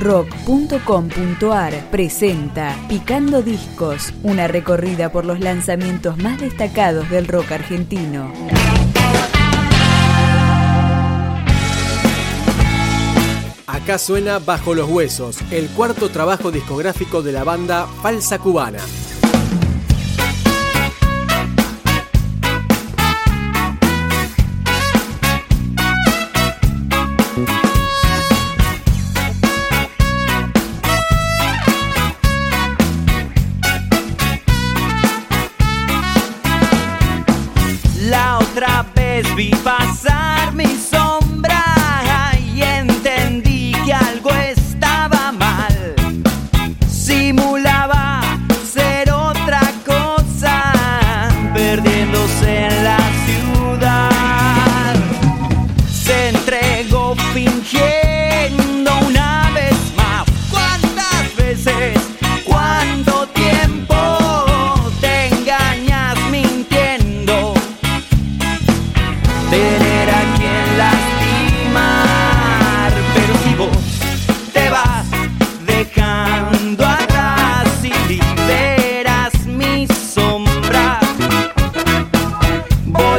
rock.com.ar presenta Picando Discos, una recorrida por los lanzamientos más destacados del rock argentino. Acá suena Bajo los Huesos, el cuarto trabajo discográfico de la banda Falsa Cubana.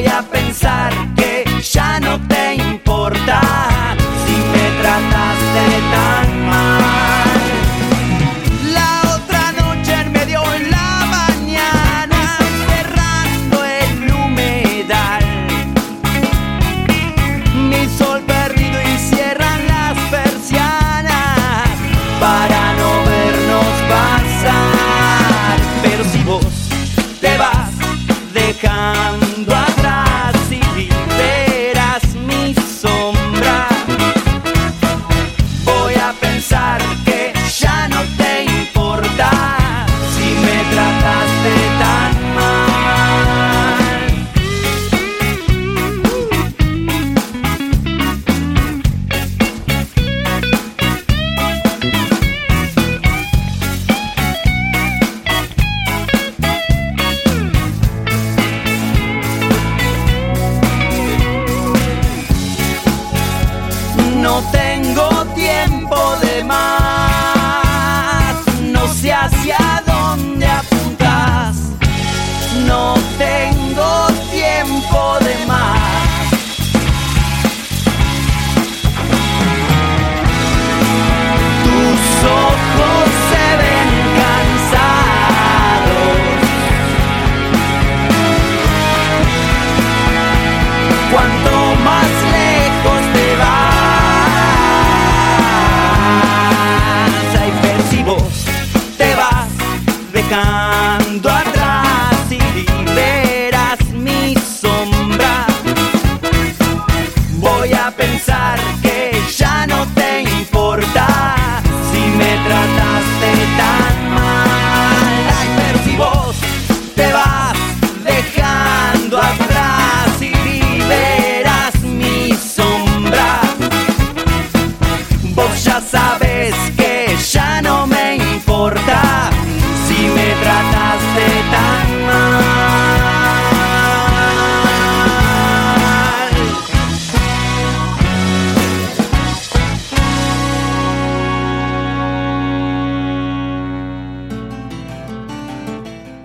Voy a pensar que ya no te importa si me trataste tan mal. La otra noche en medio en la mañana, cerrando el humedal. Mi sol perdido y cierran las persianas para no vernos pasar. Pero si vos te vas dejando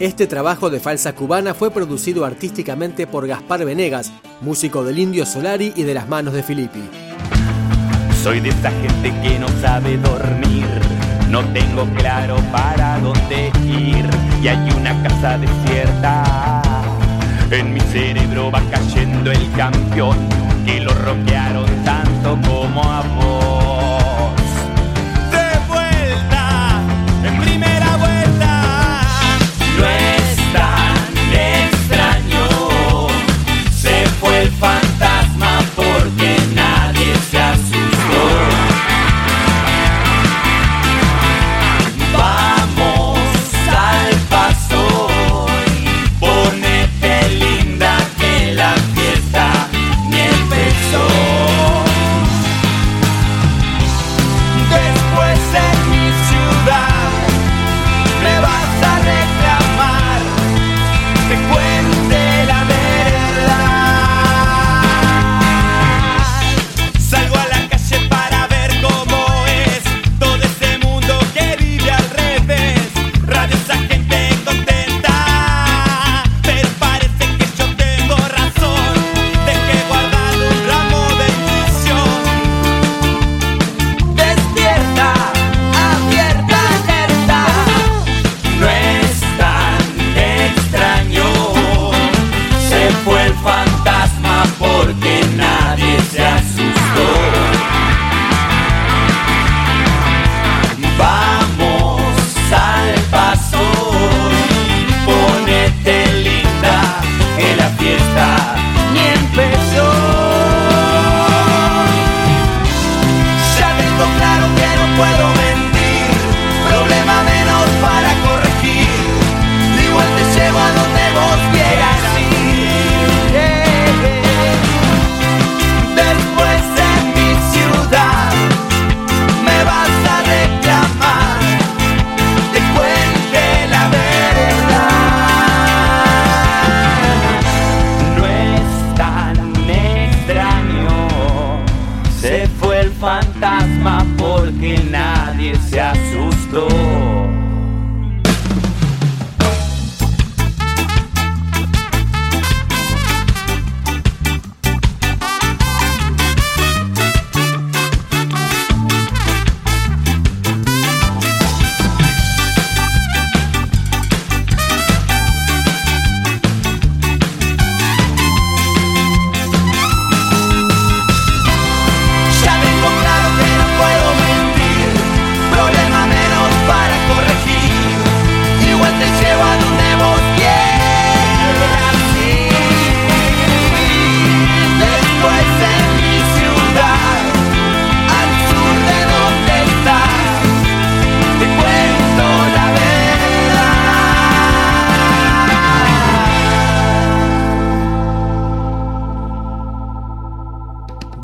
Este trabajo de Falsa Cubana fue producido artísticamente por Gaspar Venegas, músico del Indio Solari y de las manos de Filippi. Soy de esa gente que no sabe dormir. No tengo claro para dónde ir. Y hay una casa desierta. En mi cerebro va cayendo el campeón. Que lo roquearon tanto como a fantasma porque nadie se asustó.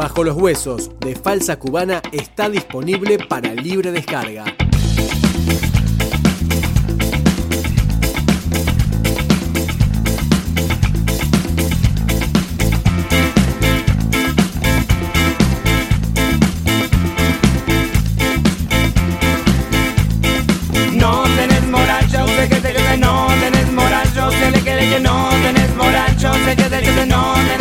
Bajo los Huesos de Falsa Cubana está disponible para libre descarga. No tenés moral, yo sé que te que no tenés moral, yo sé que le que no tenés moral, yo sé que te que no tenés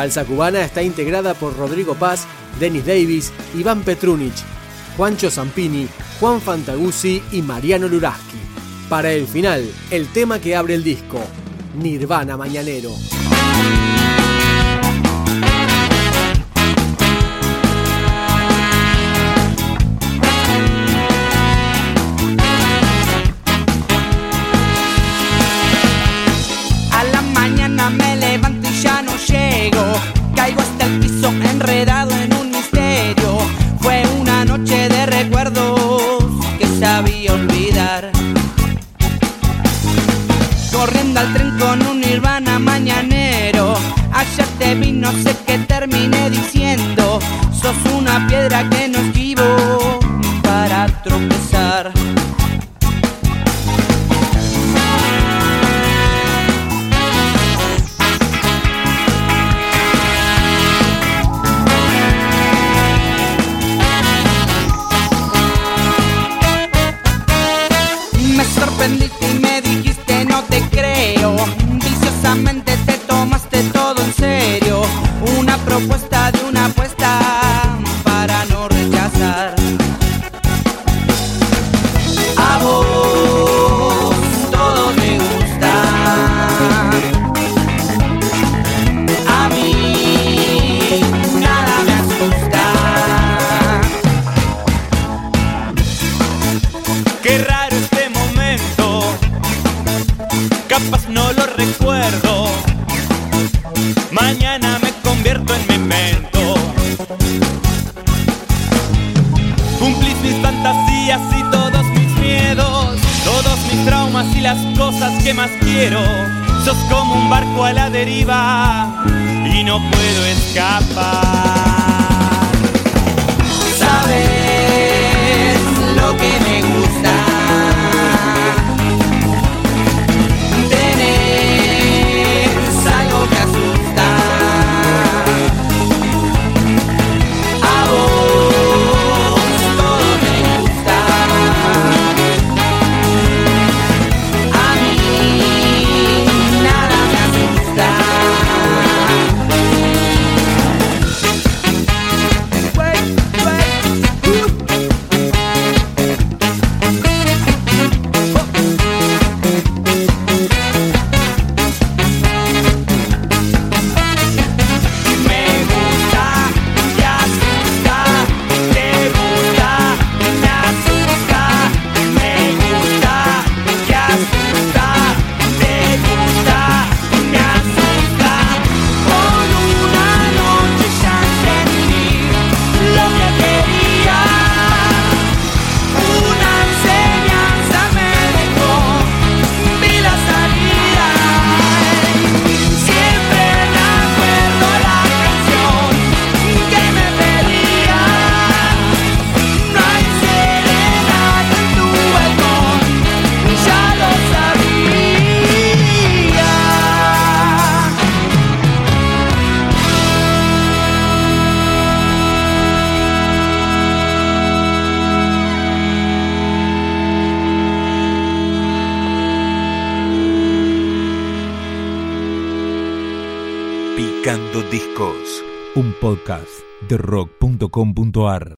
Balsa Cubana está integrada por Rodrigo Paz, Denis Davis, Iván Petrunich, Juancho Zampini, Juan Fantaguzzi y Mariano Luraski. Para el final, el tema que abre el disco, Nirvana Mañanero. ya no llego. Caigo hasta el piso enredado las cosas que más quiero. Sos como un barco a la deriva y no puedo escapar. ¿Sabes? puenterock.com.ar